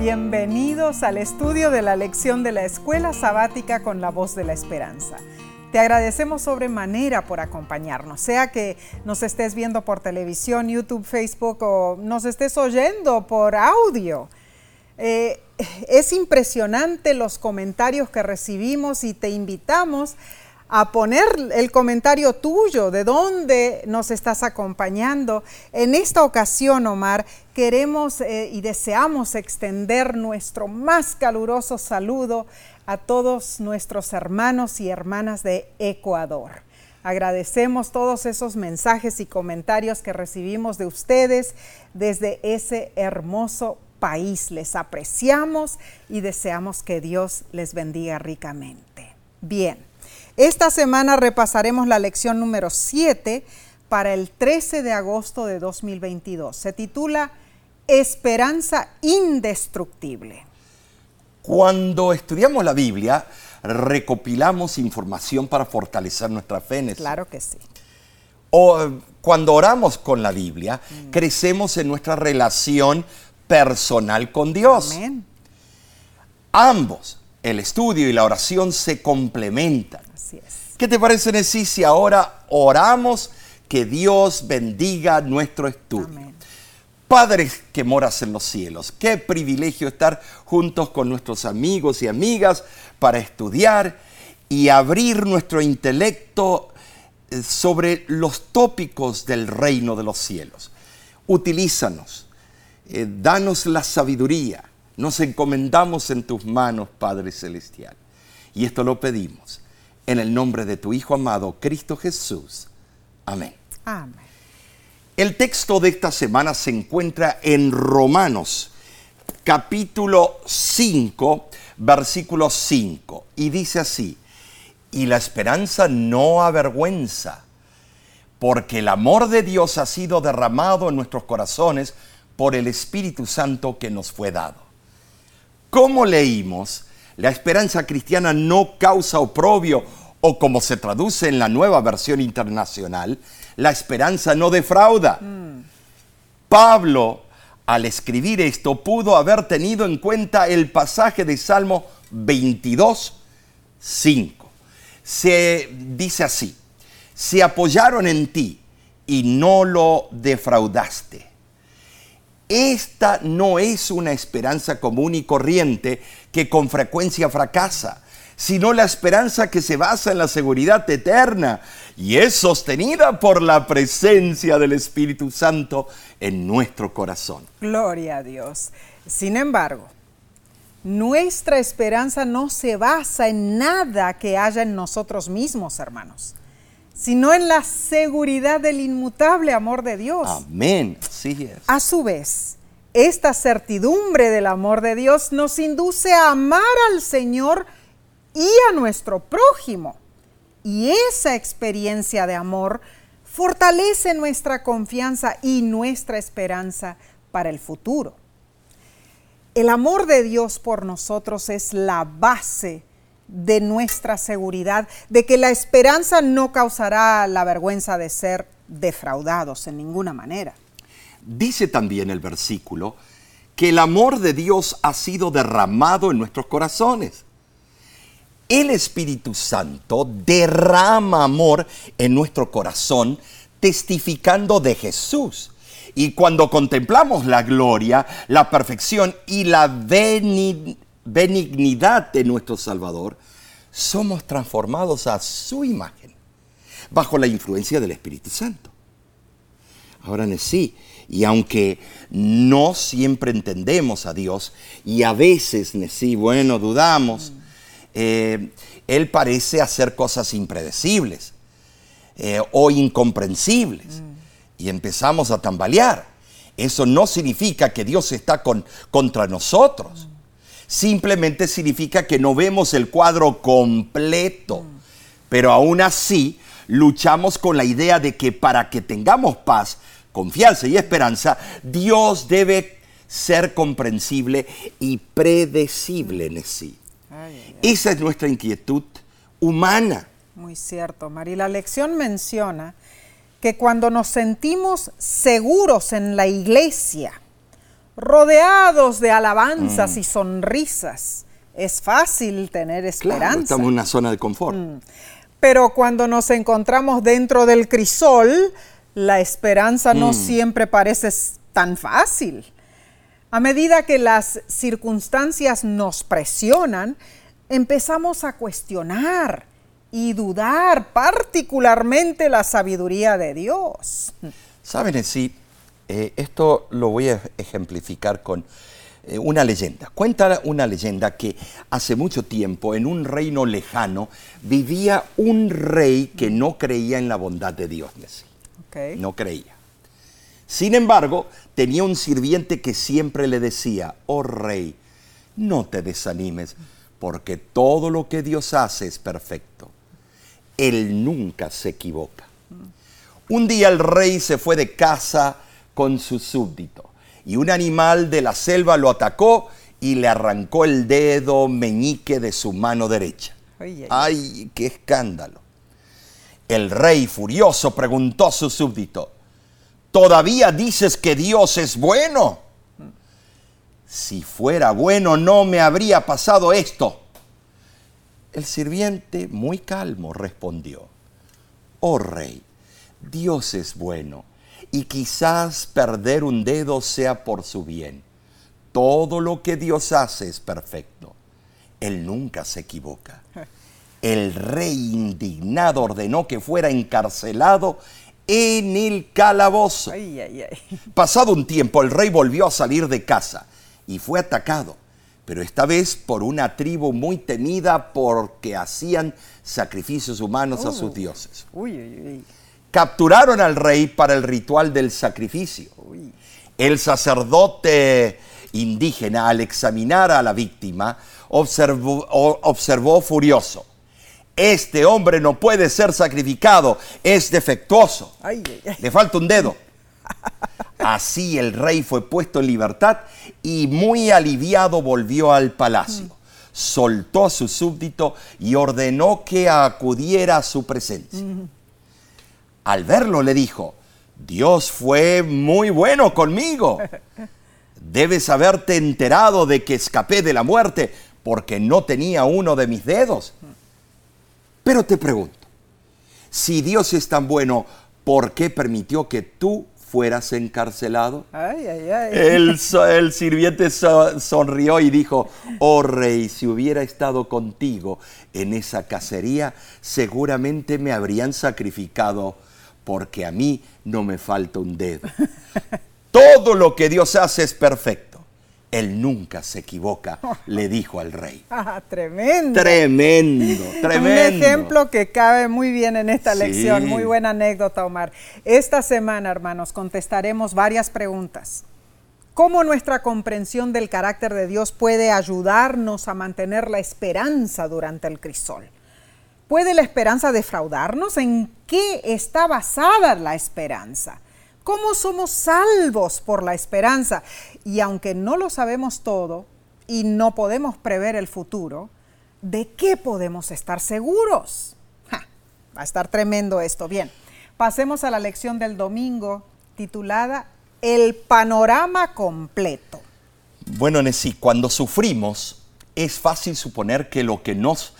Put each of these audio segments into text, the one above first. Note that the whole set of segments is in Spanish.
Bienvenidos al estudio de la lección de la Escuela Sabática con la voz de la esperanza. Te agradecemos sobremanera por acompañarnos, sea que nos estés viendo por televisión, YouTube, Facebook o nos estés oyendo por audio. Eh, es impresionante los comentarios que recibimos y te invitamos a poner el comentario tuyo, de dónde nos estás acompañando. En esta ocasión, Omar, queremos eh, y deseamos extender nuestro más caluroso saludo a todos nuestros hermanos y hermanas de Ecuador. Agradecemos todos esos mensajes y comentarios que recibimos de ustedes desde ese hermoso país. Les apreciamos y deseamos que Dios les bendiga ricamente. Bien. Esta semana repasaremos la lección número 7 para el 13 de agosto de 2022. Se titula Esperanza indestructible. Cuando estudiamos la Biblia, recopilamos información para fortalecer nuestra fe en Claro que sí. O cuando oramos con la Biblia, mm. crecemos en nuestra relación personal con Dios. Amén. Ambos, el estudio y la oración, se complementan. ¿Qué te parece, Nesí, si ahora oramos que Dios bendiga nuestro estudio? Padre que moras en los cielos, qué privilegio estar juntos con nuestros amigos y amigas para estudiar y abrir nuestro intelecto eh, sobre los tópicos del reino de los cielos. Utilízanos, eh, danos la sabiduría, nos encomendamos en tus manos, Padre Celestial. Y esto lo pedimos en el nombre de tu Hijo amado, Cristo Jesús. Amén. Amén. El texto de esta semana se encuentra en Romanos, capítulo 5, versículo 5, y dice así, y la esperanza no avergüenza, porque el amor de Dios ha sido derramado en nuestros corazones por el Espíritu Santo que nos fue dado. Como leímos, la esperanza cristiana no causa oprobio o como se traduce en la nueva versión internacional, la esperanza no defrauda. Pablo, al escribir esto, pudo haber tenido en cuenta el pasaje de Salmo 22, 5. Se dice así, se apoyaron en ti y no lo defraudaste. Esta no es una esperanza común y corriente que con frecuencia fracasa sino la esperanza que se basa en la seguridad eterna y es sostenida por la presencia del Espíritu Santo en nuestro corazón. Gloria a Dios. Sin embargo, nuestra esperanza no se basa en nada que haya en nosotros mismos, hermanos, sino en la seguridad del inmutable amor de Dios. Amén. Sí es. A su vez, esta certidumbre del amor de Dios nos induce a amar al Señor y a nuestro prójimo. Y esa experiencia de amor fortalece nuestra confianza y nuestra esperanza para el futuro. El amor de Dios por nosotros es la base de nuestra seguridad, de que la esperanza no causará la vergüenza de ser defraudados en ninguna manera. Dice también el versículo que el amor de Dios ha sido derramado en nuestros corazones el Espíritu Santo derrama amor en nuestro corazón, testificando de Jesús. Y cuando contemplamos la gloria, la perfección y la benignidad de nuestro Salvador, somos transformados a su imagen, bajo la influencia del Espíritu Santo. Ahora sí, y aunque no siempre entendemos a Dios, y a veces, sí, bueno, dudamos, eh, él parece hacer cosas impredecibles eh, o incomprensibles. Y empezamos a tambalear. Eso no significa que Dios está con, contra nosotros. Simplemente significa que no vemos el cuadro completo. Pero aún así, luchamos con la idea de que para que tengamos paz, confianza y esperanza, Dios debe ser comprensible y predecible en sí. Esa es nuestra inquietud humana. Muy cierto, María. La lección menciona que cuando nos sentimos seguros en la iglesia, rodeados de alabanzas y sonrisas. Es fácil tener esperanza. Claro, estamos en una zona de confort. Pero cuando nos encontramos dentro del crisol, la esperanza no siempre parece tan fácil. A medida que las circunstancias nos presionan, empezamos a cuestionar y dudar particularmente la sabiduría de Dios. Saben, sí, eh, esto lo voy a ejemplificar con eh, una leyenda. Cuenta una leyenda que hace mucho tiempo, en un reino lejano, vivía un rey que no creía en la bondad de Dios. No creía. Sin embargo, tenía un sirviente que siempre le decía, oh rey, no te desanimes, porque todo lo que Dios hace es perfecto. Él nunca se equivoca. Un día el rey se fue de casa con su súbdito y un animal de la selva lo atacó y le arrancó el dedo meñique de su mano derecha. Ay, qué escándalo. El rey furioso preguntó a su súbdito, ¿todavía dices que Dios es bueno? Si fuera bueno no me habría pasado esto. El sirviente, muy calmo, respondió, Oh rey, Dios es bueno, y quizás perder un dedo sea por su bien. Todo lo que Dios hace es perfecto. Él nunca se equivoca. El rey indignado ordenó que fuera encarcelado en el calabozo. Pasado un tiempo, el rey volvió a salir de casa y fue atacado pero esta vez por una tribu muy temida porque hacían sacrificios humanos a sus oh. dioses. Capturaron al rey para el ritual del sacrificio. El sacerdote indígena, al examinar a la víctima, observó, observó furioso. Este hombre no puede ser sacrificado, es defectuoso. Le falta un dedo. Así el rey fue puesto en libertad y muy aliviado volvió al palacio. Soltó a su súbdito y ordenó que acudiera a su presencia. Al verlo le dijo, Dios fue muy bueno conmigo. Debes haberte enterado de que escapé de la muerte porque no tenía uno de mis dedos. Pero te pregunto, si Dios es tan bueno, ¿por qué permitió que tú fueras encarcelado? El, sirviente sonrió y dijo, oh rey, si hubiera estado contigo en esa cacería, seguramente me habrían sacrificado, porque a mí no me falta un dedo. Todo lo que Dios hace es perfecto. Él nunca se equivoca, le dijo al rey. Ah, tremendo. Tremendo, tremendo. Un ejemplo que cabe muy bien en esta lección. Muy buena anécdota, Omar. Esta semana, hermanos, contestaremos varias preguntas. ¿Cómo nuestra comprensión del carácter de Dios puede ayudarnos a mantener la esperanza durante el crisol? ¿Puede la esperanza defraudarnos? ¿En qué está basada la esperanza? ¿Cómo somos salvos por la esperanza? Y aunque no lo sabemos todo y no podemos prever el futuro, ¿de qué podemos estar seguros? va a estar tremendo esto. Bien, pasemos a la lección del domingo titulada El panorama completo. Bueno, Nessie, cuando sufrimos es fácil suponer que lo que nos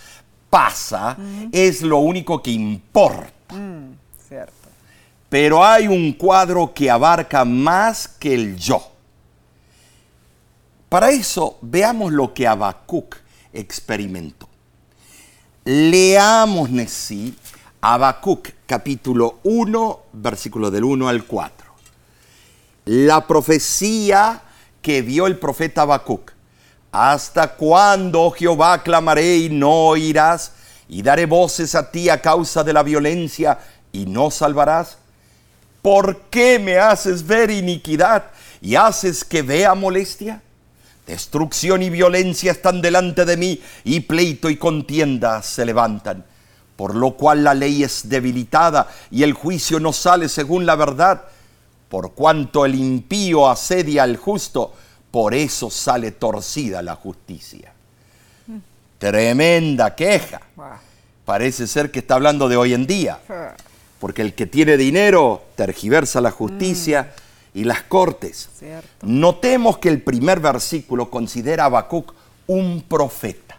pasa es lo único que importa. Mm, cierto. Pero hay un cuadro que abarca más que el yo. Para eso, veamos lo que Habacuc experimentó. Leamos, Nesí, Habacuc capítulo 1, versículo del 1 al 4. La profecía que vio el profeta Habacuc. ¿Hasta cuándo, oh Jehová, clamaré y no oirás? Y daré voces a ti a causa de la violencia y no salvarás. ¿Por qué me haces ver iniquidad y haces que vea molestia? Destrucción y violencia están delante de mí y pleito y contienda se levantan. Por lo cual la ley es debilitada y el juicio no sale según la verdad. Por cuanto el impío asedia al justo, por eso sale torcida la justicia. Tremenda queja. Parece ser que está hablando de hoy en día porque el que tiene dinero tergiversa la justicia y las cortes. Notemos que el primer versículo considera a Habacuc un profeta.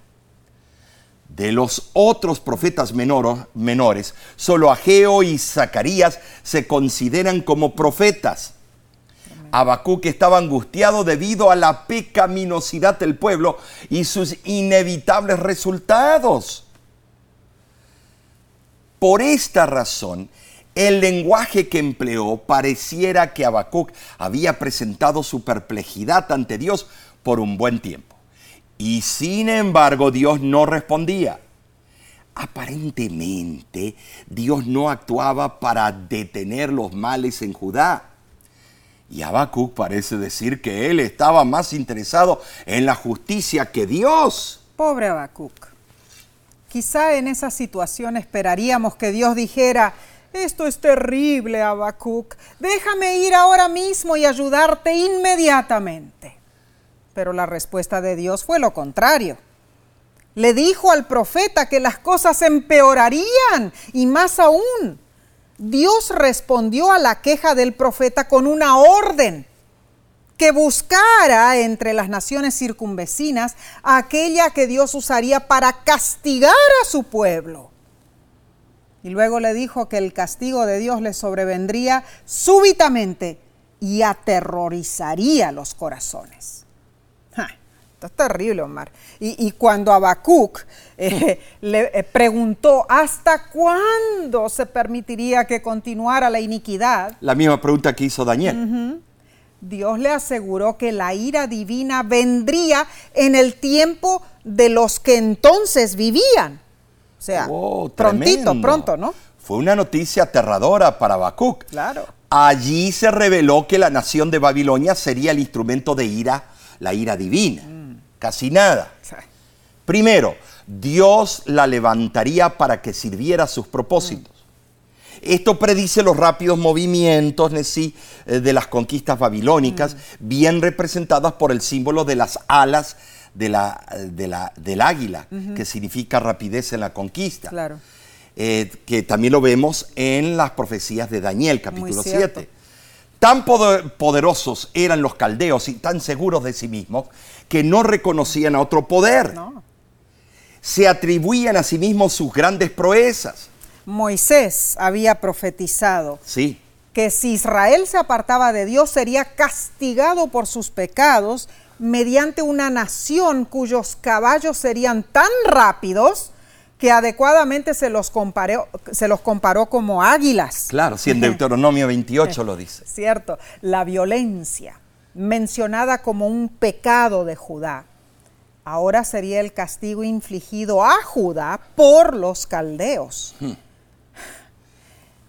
De los otros profetas menores, solo Ageo y Zacarías se consideran como profetas. Habacuc estaba angustiado debido a la pecaminosidad del pueblo y sus inevitables resultados. Por esta razón, el lenguaje que empleó pareciera que Habacuc había presentado su perplejidad ante Dios por un buen tiempo. Y sin embargo, Dios no respondía. Aparentemente, Dios no actuaba para detener los males en Judá. Y Habacuc parece decir que él estaba más interesado en la justicia que Dios. Pobre Habacuc. Quizá en esa situación esperaríamos que Dios dijera, esto es terrible, Habacuc. Déjame ir ahora mismo y ayudarte inmediatamente. Pero la respuesta de Dios fue lo contrario. Le dijo al profeta que las cosas empeorarían y más aún. Dios respondió a la queja del profeta con una orden que buscara entre las naciones circunvecinas aquella que Dios usaría para castigar a su pueblo. Y luego le dijo que el castigo de Dios le sobrevendría súbitamente y aterrorizaría los corazones. esto es terrible, Omar. Y, cuando Habacuc eh, le eh, preguntó hasta cuándo se permitiría que continuara la iniquidad. La misma pregunta que hizo Daniel. Dios le aseguró que la ira divina vendría en el tiempo de los que entonces vivían. O sea, oh, prontito, pronto, ¿no? Fue una noticia aterradora para Habacuc. Claro. Allí se reveló que la nación de Babilonia sería el instrumento de ira, la ira divina. Mm. Casi nada. Primero, Dios la levantaría para que sirviera a sus propósitos. Esto predice los rápidos movimientos eh, de las conquistas babilónicas, mm. bien representadas por el símbolo de las alas de la, de la, del águila, que significa rapidez en la conquista. Claro. Eh, que también lo vemos en las profecías de Daniel, capítulo 7. Tan poderosos eran los caldeos y tan seguros de sí mismos que no reconocían a otro poder. Se atribuían a sí mismos sus grandes proezas. Moisés había profetizado sí. que si Israel se apartaba de Dios sería castigado por sus pecados mediante una nación cuyos caballos serían tan rápidos que adecuadamente se los, comparó, se los comparó como águilas. Claro, si en Deuteronomio 28 lo dice. Cierto, la violencia, mencionada como un pecado de Judá, ahora sería el castigo infligido a Judá por los caldeos. Hmm.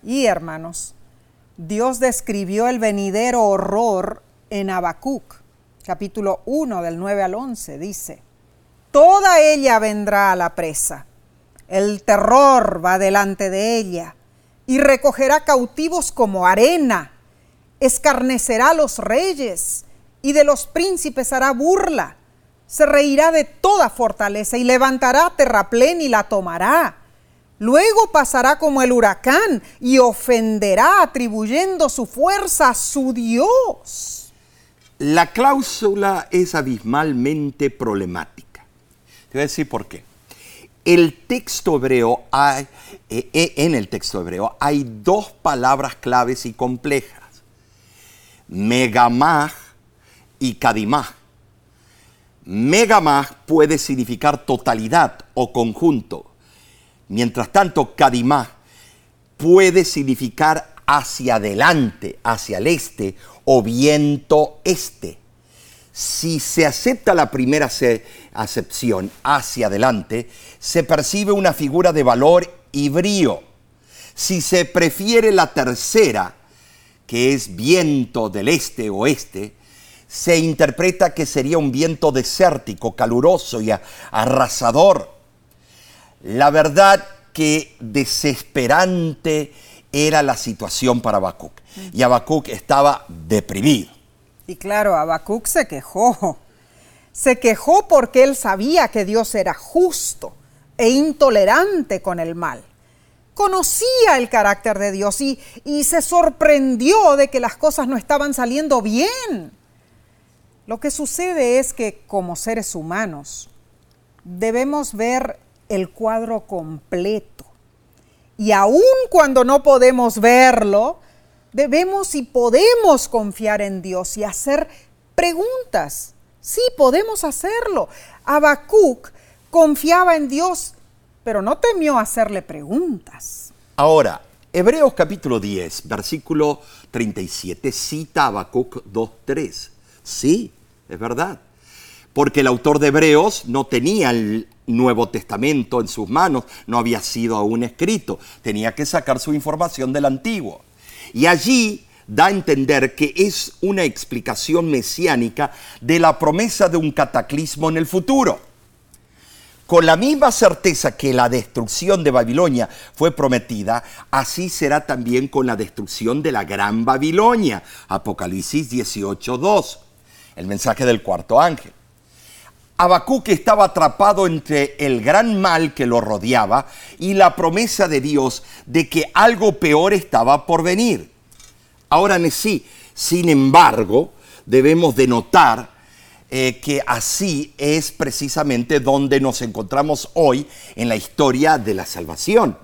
Y hermanos, Dios describió el venidero horror en Habacuc capítulo 1 del 9 al 11, dice, Toda ella vendrá a la presa, el terror va delante de ella, y recogerá cautivos como arena, escarnecerá a los reyes, y de los príncipes hará burla, se reirá de toda fortaleza, y levantará terraplén y la tomará. Luego pasará como el huracán y ofenderá atribuyendo su fuerza a su Dios. La cláusula es abismalmente problemática. Te voy a decir por qué. El texto hebreo hay, eh, eh, en el texto hebreo hay dos palabras claves y complejas. Megamah y kadimah. Megamah puede significar totalidad o conjunto. Mientras tanto, kadimah puede significar hacia adelante, hacia el este o viento este. Si se acepta la primera acepción hacia adelante, se percibe una figura de valor y brío. Si se prefiere la tercera, que es viento del este-oeste, se interpreta que sería un viento desértico, caluroso y arrasador. La verdad que desesperante era la situación para Habacuc. Y Habacuc estaba deprimido. Y claro, Habacuc se quejó. Se quejó porque él sabía que Dios era justo e intolerante con el mal. conocía el carácter de Dios y, y se sorprendió de que las cosas no estaban saliendo bien. Lo que sucede es que como seres humanos debemos ver el cuadro completo. Y aun cuando no podemos verlo, debemos y podemos confiar en Dios y hacer preguntas. Sí, podemos hacerlo. Habacuc confiaba en Dios, pero no temió hacerle preguntas. Ahora, Hebreos capítulo 10, versículo 37, cita Habacuc 2.3. Sí, es verdad. Porque el autor de Hebreos no tenía el Nuevo Testamento en sus manos, no había sido aún escrito, tenía que sacar su información del Antiguo. Y allí da a entender que es una explicación mesiánica de la promesa de un cataclismo en el futuro. Con la misma certeza que la destrucción de Babilonia fue prometida, así será también con la destrucción de la gran Babilonia. Apocalipsis 18.2, el mensaje del cuarto ángel. Habacuc estaba atrapado entre el gran mal que lo rodeaba y la promesa de Dios de que algo peor estaba por venir. Ahora sí, sin embargo, debemos de notar eh, que así es precisamente donde nos encontramos hoy en la historia de la salvación.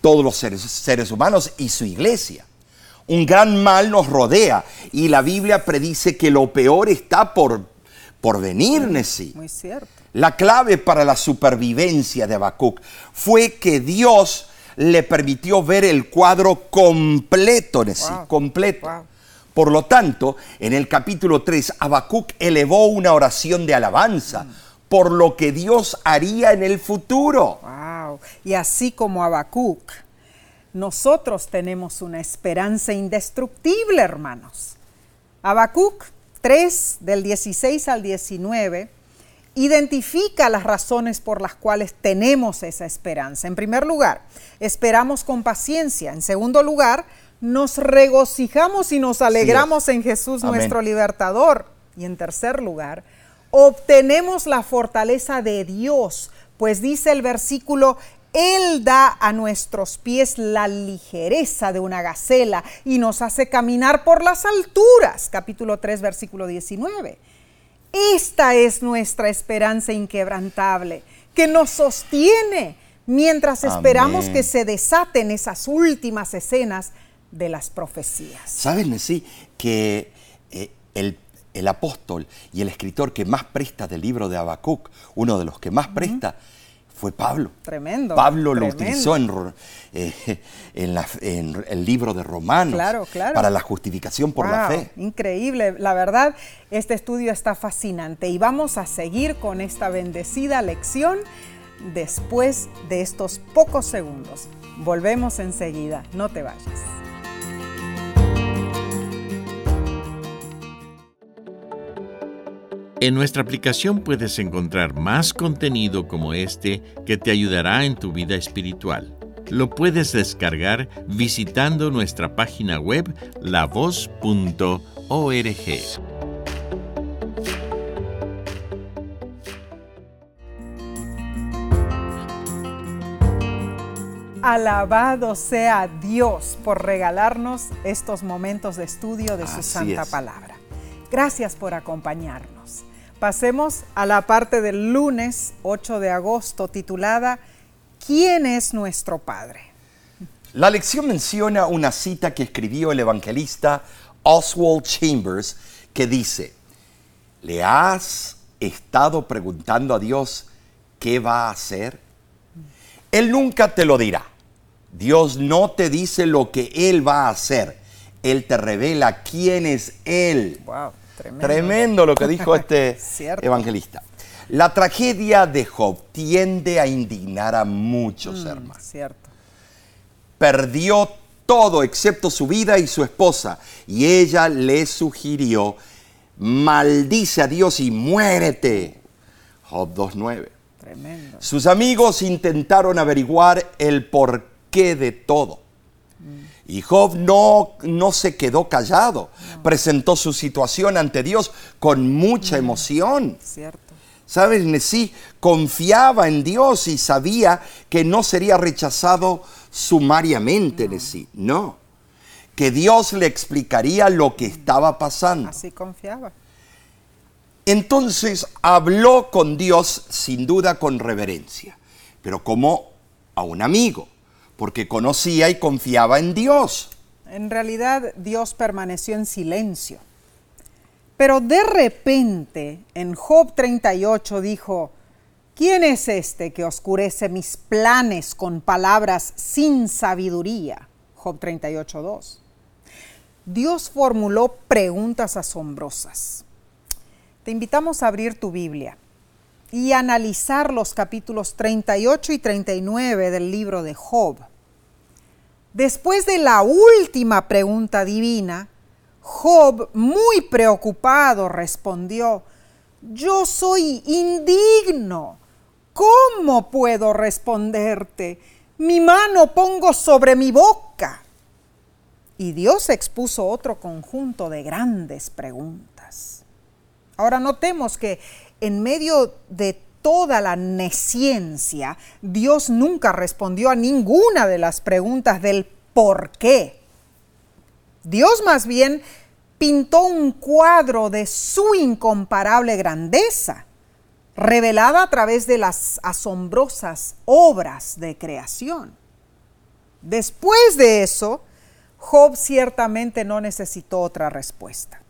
Todos los seres, seres humanos y su iglesia. Un gran mal nos rodea y la Biblia predice que lo peor está por por venir, Nesí. Muy cierto. La clave para la supervivencia de Habacuc fue que Dios le permitió ver el cuadro completo, Nesí, completo. Por lo tanto, en el capítulo 3, Habacuc elevó una oración de alabanza por lo que Dios haría en el futuro. Wow. Y así como Habacuc, nosotros tenemos una esperanza indestructible, hermanos. Habacuc 3, del 16 al 19, identifica las razones por las cuales tenemos esa esperanza. En primer lugar, esperamos con paciencia. En segundo lugar, nos regocijamos y nos alegramos en Jesús nuestro libertador. Y en tercer lugar, obtenemos la fortaleza de Dios, pues dice el versículo, él da a nuestros pies la ligereza de una gacela y nos hace caminar por las alturas. Capítulo 3, versículo 19. Esta es nuestra esperanza inquebrantable, que nos sostiene mientras esperamos que se desaten esas últimas escenas de las profecías. ¿Saben, sí, que eh, el, apóstol y el escritor que más presta del libro de Habacuc, uno de los que más presta, fue Pablo. Tremendo. Pablo lo utilizó eh, en, el libro de Romanos para la justificación por la fe. Increíble. La verdad, este estudio está fascinante y vamos a seguir con esta bendecida lección después de estos pocos segundos. Volvemos enseguida. No te vayas. En nuestra aplicación puedes encontrar más contenido como este que te ayudará en tu vida espiritual. Lo puedes descargar visitando nuestra página web lavoz.org. Alabado sea Dios por regalarnos estos momentos de estudio de su santa palabra. Gracias por acompañarnos. Pasemos a la parte del lunes 8 de agosto titulada ¿Quién es nuestro Padre? La lección menciona una cita que escribió el evangelista Oswald Chambers que dice, ¿le has estado preguntando a Dios qué va a hacer? Él nunca te lo dirá. Dios no te dice lo que Él va a hacer. Él te revela quién es Él. Wow. Tremendo. lo que dijo este evangelista. La tragedia de Job tiende a indignar a muchos, mm, hermanos. Cierto. Perdió todo excepto su vida y su esposa. Y ella le sugirió, maldice a Dios y muérete. Job 2.9. Tremendo. Sus amigos intentaron averiguar el porqué de todo. Y Job no, no se quedó callado, presentó su situación ante Dios con mucha mm. emoción. Cierto. ¿Sabes? Nesí confiaba en Dios y sabía que no sería rechazado sumariamente en sí, no. Que Dios le explicaría lo que estaba pasando. Así confiaba. Entonces habló con Dios sin duda con reverencia, pero como a un amigo, porque conocía y confiaba en Dios. En realidad Dios permaneció en silencio. Pero de repente en Job 38 dijo, ¿quién es este que oscurece mis planes con palabras sin sabiduría? Job 38.2. Dios formuló preguntas asombrosas. Te invitamos a abrir tu Biblia y analizar los capítulos 38 y 39 del libro de Job. Después de la última pregunta divina, Job, muy preocupado, respondió, yo soy indigno. ¿Cómo puedo responderte? Mi mano pongo sobre mi boca. Y Dios expuso otro conjunto de grandes preguntas. Ahora notemos que en medio de toda la nesciencia, Dios nunca respondió a ninguna de las preguntas del por qué. Dios más bien pintó un cuadro de su incomparable grandeza, revelada a través de las asombrosas obras de creación. Después de eso, Job ciertamente no necesitó otra respuesta.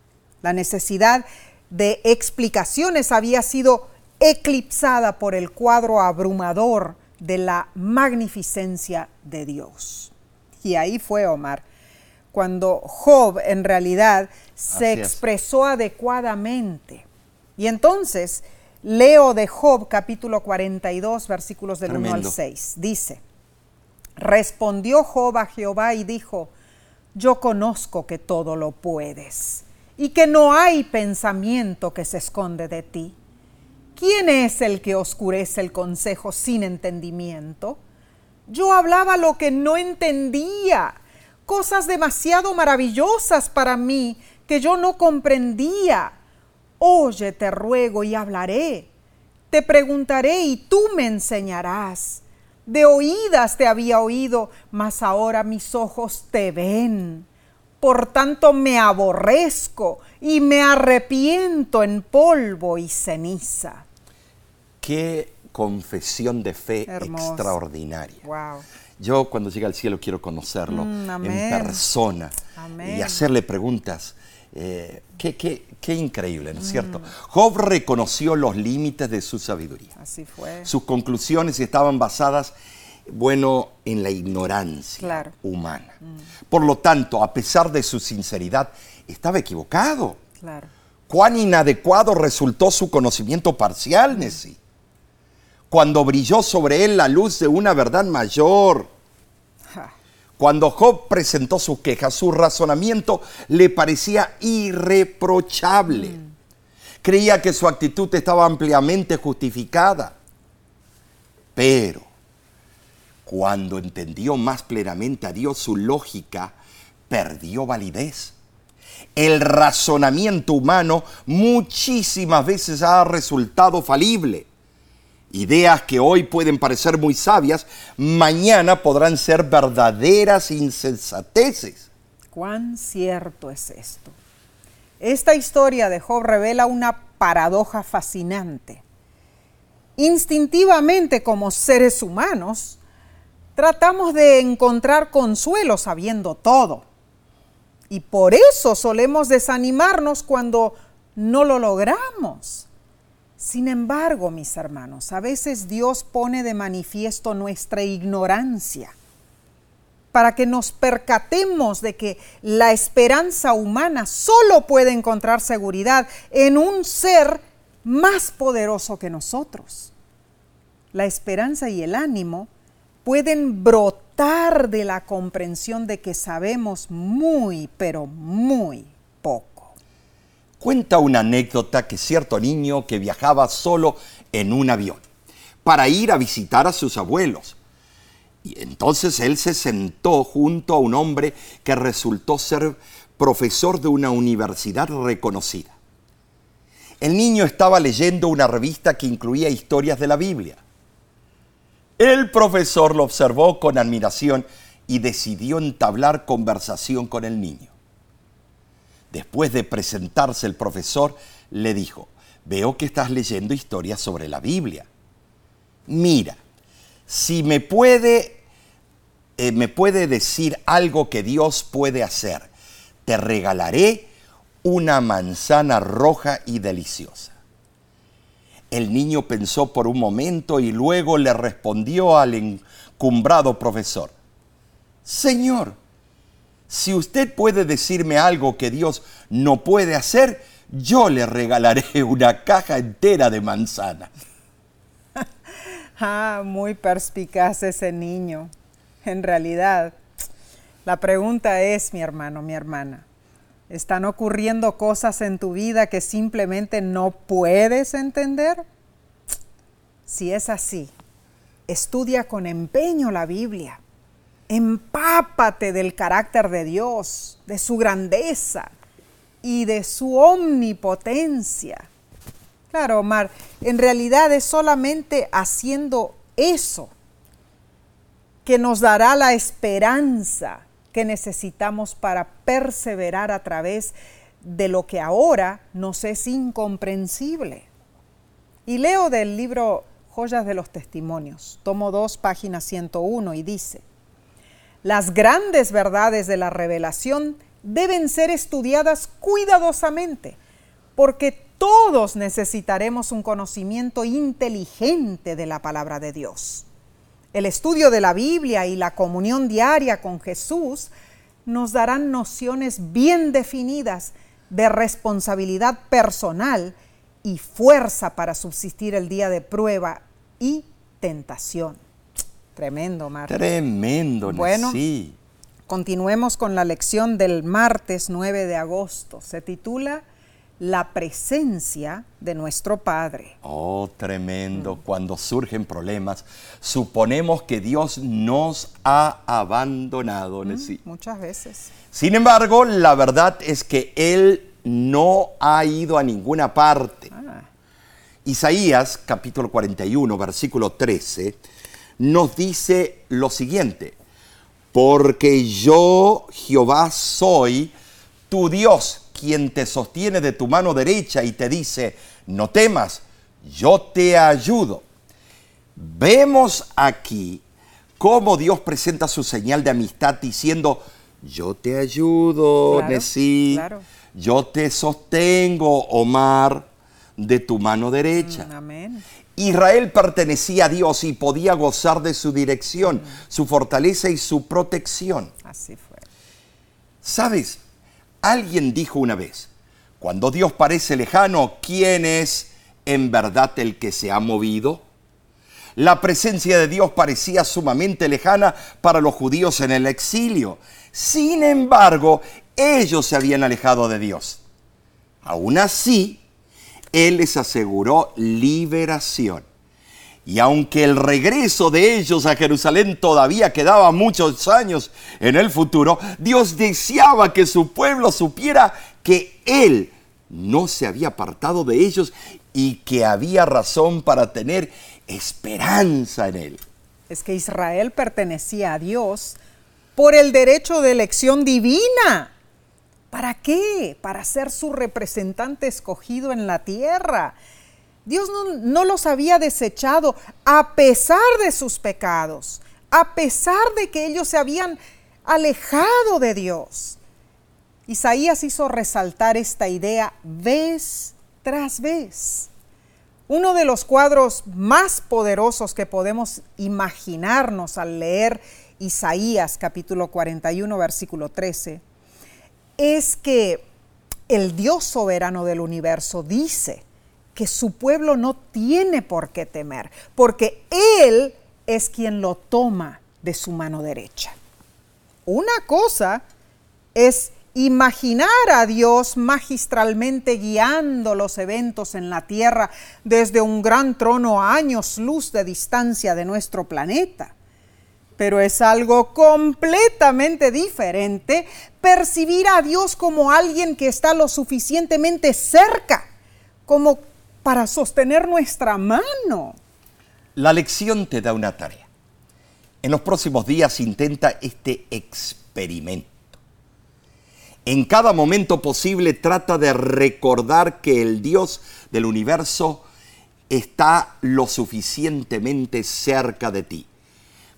La necesidad de explicaciones había sido eclipsada por el cuadro abrumador de la magnificencia de Dios. Y ahí fue Omar, cuando Job en realidad se expresó adecuadamente. Y entonces leo de Job capítulo 42 versículos del 1 al 6. Dice, respondió Job a Jehová y dijo, yo conozco que todo lo puedes y que no hay pensamiento que se esconde de ti. ¿Quién es el que oscurece el consejo sin entendimiento? Yo hablaba lo que no entendía, cosas demasiado maravillosas para mí que yo no comprendía. Oye, te ruego y hablaré. Te preguntaré y tú me enseñarás. De oídas te había oído, mas ahora mis ojos te ven. Por tanto me aborrezco y me arrepiento en polvo y ceniza. Qué confesión de fe extraordinaria. Yo cuando llegue al cielo quiero conocerlo mm, en persona y hacerle preguntas. Eh, qué, qué, increíble, ¿no es cierto? Mm. Job reconoció los límites de su sabiduría. Así fue. Sus conclusiones estaban basadas bueno, en la ignorancia humana. Mm. Por lo tanto, a pesar de su sinceridad, estaba equivocado. Claro. Cuán inadecuado resultó su conocimiento parcial, Nessie. Cuando brilló sobre él la luz de una verdad mayor. Cuando Job presentó su queja, su razonamiento le parecía irreprochable. Mm. Creía que su actitud estaba ampliamente justificada. Pero cuando entendió más plenamente a Dios, su lógica perdió validez. El razonamiento humano muchísimas veces ha resultado falible. Ideas que hoy pueden parecer muy sabias, mañana podrán ser verdaderas insensateces. Cuán cierto es esto. Esta historia de Job revela una paradoja fascinante. Instintivamente como seres humanos, tratamos de encontrar consuelo sabiendo todo. Y por eso solemos desanimarnos cuando no lo logramos. Sin embargo, mis hermanos, a veces Dios pone de manifiesto nuestra ignorancia para que nos percatemos de que la esperanza humana solo puede encontrar seguridad en un ser más poderoso que nosotros. La esperanza y el ánimo pueden brotar de la comprensión de que sabemos muy, pero muy poco. Cuenta una anécdota que cierto niño que viajaba solo en un avión para ir a visitar a sus abuelos. Y entonces él se sentó junto a un hombre que resultó ser profesor de una universidad reconocida. El niño estaba leyendo una revista que incluía historias de la Biblia El profesor lo observó con admiración y decidió entablar conversación con el niño. Después de presentarse el profesor, le dijo, veo que estás leyendo historias sobre la Biblia. Mira, si me puede, eh, me puede decir algo que Dios puede hacer, te regalaré una manzana roja y deliciosa. El niño pensó por un momento y luego le respondió al encumbrado profesor, Señor, si usted puede decirme algo que Dios no puede hacer, yo le regalaré una caja entera de manzana. ah, muy perspicaz ese niño. En realidad, la pregunta es, mi hermano, mi hermana, ¿están ocurriendo cosas en tu vida que simplemente no puedes entender? Si es así, estudia con empeño la Biblia. Empápate del carácter de Dios, de su grandeza, y de su omnipotencia. Claro, Omar, en realidad es solamente haciendo eso que nos dará la esperanza que necesitamos para perseverar a través de lo que ahora nos es incomprensible. Y leo del libro Joyas de los Testimonios, tomo 2, página 101, y dice, las grandes verdades de la revelación deben ser estudiadas cuidadosamente, porque todos necesitaremos un conocimiento inteligente de la palabra de Dios. El estudio de la Biblia y la comunión diaria con Jesús nos darán nociones bien definidas de responsabilidad personal y fuerza para subsistir el día de prueba y tentación. Tremendo, Marta. Tremendo, bueno, sí. Continuemos con la lección del martes 9 de agosto. Se titula La presencia de nuestro Padre. Oh, tremendo. Cuando surgen problemas, suponemos que Dios nos ha abandonado. Mm, muchas veces. Sin embargo, la verdad es que Él no ha ido a ninguna parte. Ah. Isaías capítulo 41, versículo 13, nos dice lo siguiente porque yo, Jehová, soy tu Dios, quien te sostiene de tu mano derecha y te dice, no temas, yo te ayudo. Vemos aquí cómo Dios presenta su señal de amistad diciendo, yo te ayudo, claro, yo te sostengo, Omar, de tu mano derecha. Mm, amén. Israel pertenecía a Dios y podía gozar de su dirección, su fortaleza y su protección. Así fue. ¿Sabes? Alguien dijo una vez, cuando Dios parece lejano, ¿quién es en verdad el que se ha movido? La presencia de Dios parecía sumamente lejana para los judíos en el exilio. Sin embargo, ellos se habían alejado de Dios. Aún así, él les aseguró liberación. Y aunque el regreso de ellos a Jerusalén todavía quedaba muchos años en el futuro, Dios deseaba que su pueblo supiera que Él no se había apartado de ellos y que había razón para tener esperanza en Él. Es que Israel pertenecía a Dios por el derecho de elección divina. ¿Para qué? Para ser su representante escogido en la tierra. Dios no, los había desechado a pesar de sus pecados, a pesar de que ellos se habían alejado de Dios. Isaías hizo resaltar esta idea vez tras vez. Uno de los cuadros más poderosos que podemos imaginarnos al leer Isaías capítulo 41 versículo 13 es que el Dios soberano del universo dice que su pueblo no tiene por qué temer, porque Él es quien lo toma de su mano derecha. Una cosa es imaginar a Dios magistralmente guiando los eventos en la tierra desde un gran trono a años luz de distancia de nuestro planeta pero es algo completamente diferente percibir a Dios como alguien que está lo suficientemente cerca como para sostener nuestra mano. La lección te da una tarea. En los próximos días intenta este experimento. En cada momento posible trata de recordar que el Dios del universo está lo suficientemente cerca de ti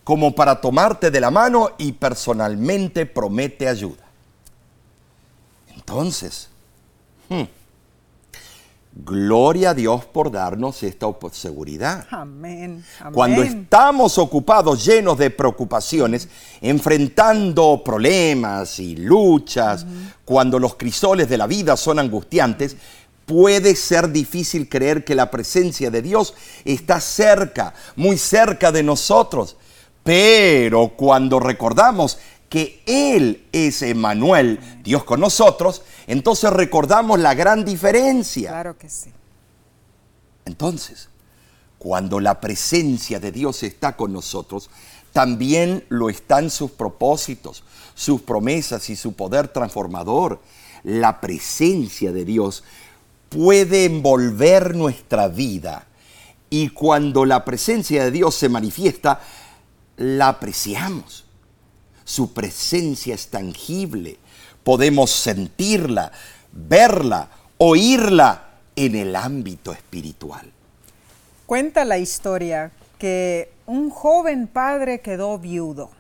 como para tomarte de la mano y personalmente promete ayuda. Entonces, hmm, gloria a Dios por darnos esta seguridad. Amén, Cuando estamos ocupados, llenos de preocupaciones, enfrentando problemas y luchas, cuando los crisoles de la vida son angustiantes, puede ser difícil creer que la presencia de Dios está cerca, muy cerca de nosotros. Pero cuando recordamos que Él es Emanuel, Dios con nosotros, entonces recordamos la gran diferencia. Claro que sí. Entonces, cuando la presencia de Dios está con nosotros, también lo están sus propósitos, sus promesas y su poder transformador. La presencia de Dios puede envolver nuestra vida. Y cuando la presencia de Dios se manifiesta, la apreciamos. Su presencia es tangible. Podemos sentirla, verla, oírla en el ámbito espiritual. Cuenta la historia que un joven padre quedó viudo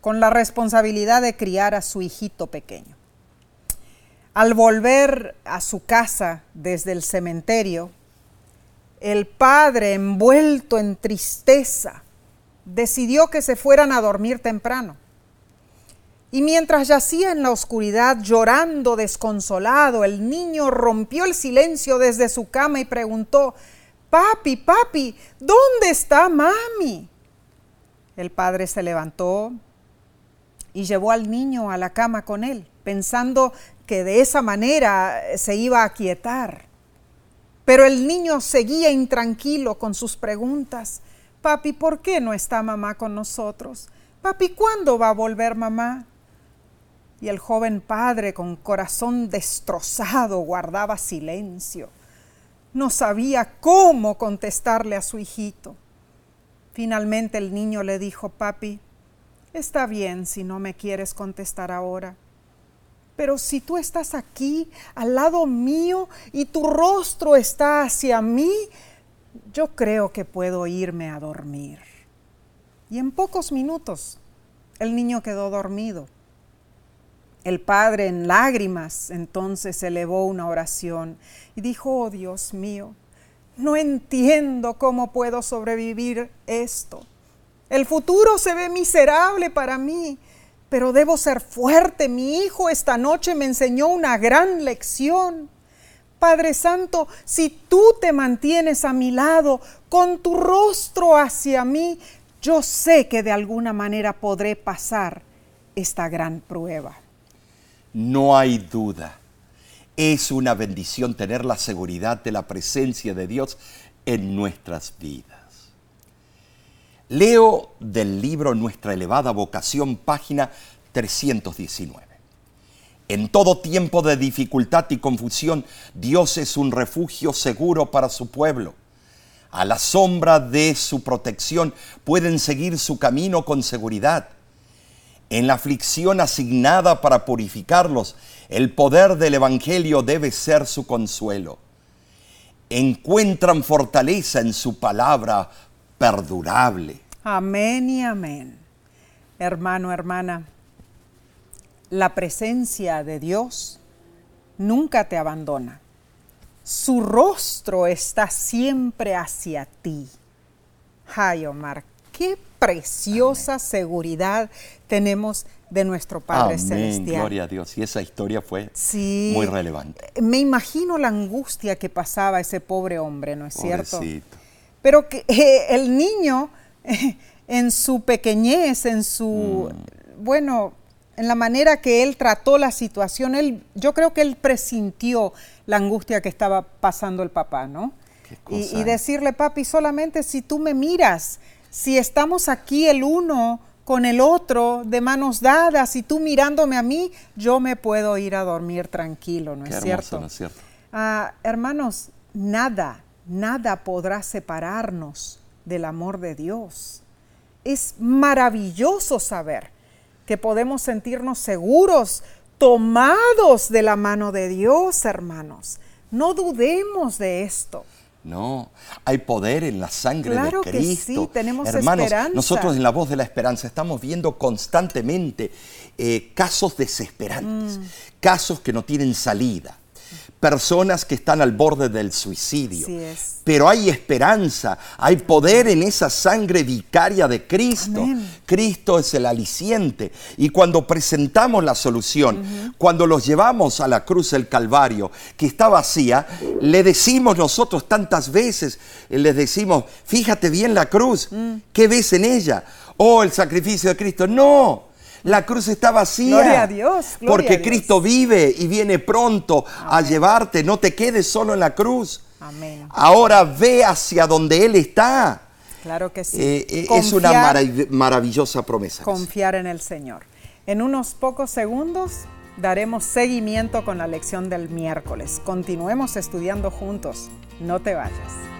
con la responsabilidad de criar a su hijito pequeño. Al volver a su casa desde el cementerio, el padre, envuelto en tristeza, decidió que se fueran a dormir temprano. Y mientras yacía en la oscuridad llorando desconsolado, el niño rompió el silencio desde su cama y preguntó, Papi, papi, ¿dónde está mami? El padre se levantó y llevó al niño a la cama con él, pensando que de esa manera se iba a quietar. Pero el niño seguía intranquilo con sus preguntas. Papi, ¿por qué no está mamá con nosotros? Papi, ¿cuándo va a volver mamá? Y el joven padre, con corazón destrozado, guardaba silencio. No sabía cómo contestarle a su hijito. Finalmente el niño le dijo, papi, está bien si no me quieres contestar ahora, pero si tú estás aquí al lado mío y tu rostro está hacia mí, yo creo que puedo irme a dormir. Y en pocos minutos el niño quedó dormido. El padre en lágrimas entonces elevó una oración y dijo, oh Dios mío, no entiendo cómo puedo sobrevivir esto. El futuro se ve miserable para mí, pero debo ser fuerte. Mi hijo esta noche me enseñó una gran lección. Padre Santo, si tú te mantienes a mi lado con tu rostro hacia mí, yo sé que de alguna manera podré pasar esta gran prueba. No hay duda. Es una bendición tener la seguridad de la presencia de Dios en nuestras vidas. Leo del libro Nuestra elevada vocación, página 319. En todo tiempo de dificultad y confusión, Dios es un refugio seguro para su pueblo. A la sombra de su protección pueden seguir su camino con seguridad. En la aflicción asignada para purificarlos, el poder del Evangelio debe ser su consuelo. Encuentran fortaleza en su palabra perdurable. Amén y amén. Hermano, hermana, la presencia de Dios nunca te abandona. Su rostro está siempre hacia ti. Ay, Omar, qué preciosa seguridad tenemos de nuestro Padre Amén, Celestial. Gloria a Dios. Y esa historia fue muy relevante. Me imagino la angustia que pasaba ese pobre hombre, ¿no es cierto? Pobrecito. Pero que eh, el niño, eh, en su pequeñez, en su, Mm. bueno, en la manera que él trató la situación, él, yo creo que él presintió la angustia que estaba pasando el papá, ¿no? Qué Y, y decirle, papi, solamente si tú me miras, si estamos aquí el uno con el otro de manos dadas y tú mirándome a mí, yo me puedo ir a dormir tranquilo, ¿no Qué es hermoso, cierto? ¿no es cierto? Ah, hermanos, nada, nada podrá separarnos del amor de Dios. Es maravilloso saber que podemos sentirnos seguros, tomados de la mano de Dios, hermanos. No dudemos de esto. No, hay poder en la sangre de Cristo. Que sí, tenemos Hermanos, esperanza. nosotros en la voz de la esperanza estamos viendo constantemente eh, casos desesperantes, mm. casos que no tienen salida personas que están al borde del suicidio. Pero hay esperanza, hay poder en esa sangre vicaria de Cristo. Cristo es el aliciente. Y cuando presentamos la solución, cuando los llevamos a la cruz del Calvario, que está vacía, le decimos nosotros tantas veces, les decimos, fíjate bien la cruz, mm. ¿qué ves en ella? Oh, el sacrificio de Cristo. No, la cruz está vacía. Gloria a Dios. porque Cristo vive y viene pronto a llevarte. No te quedes solo en la cruz. Amén. Ahora ve hacia donde Él está. Claro que sí. Eh, eh, es una maravillosa promesa. Confiar en el Señor. En unos pocos segundos daremos seguimiento con la lección del miércoles. Continuemos estudiando juntos. No te vayas.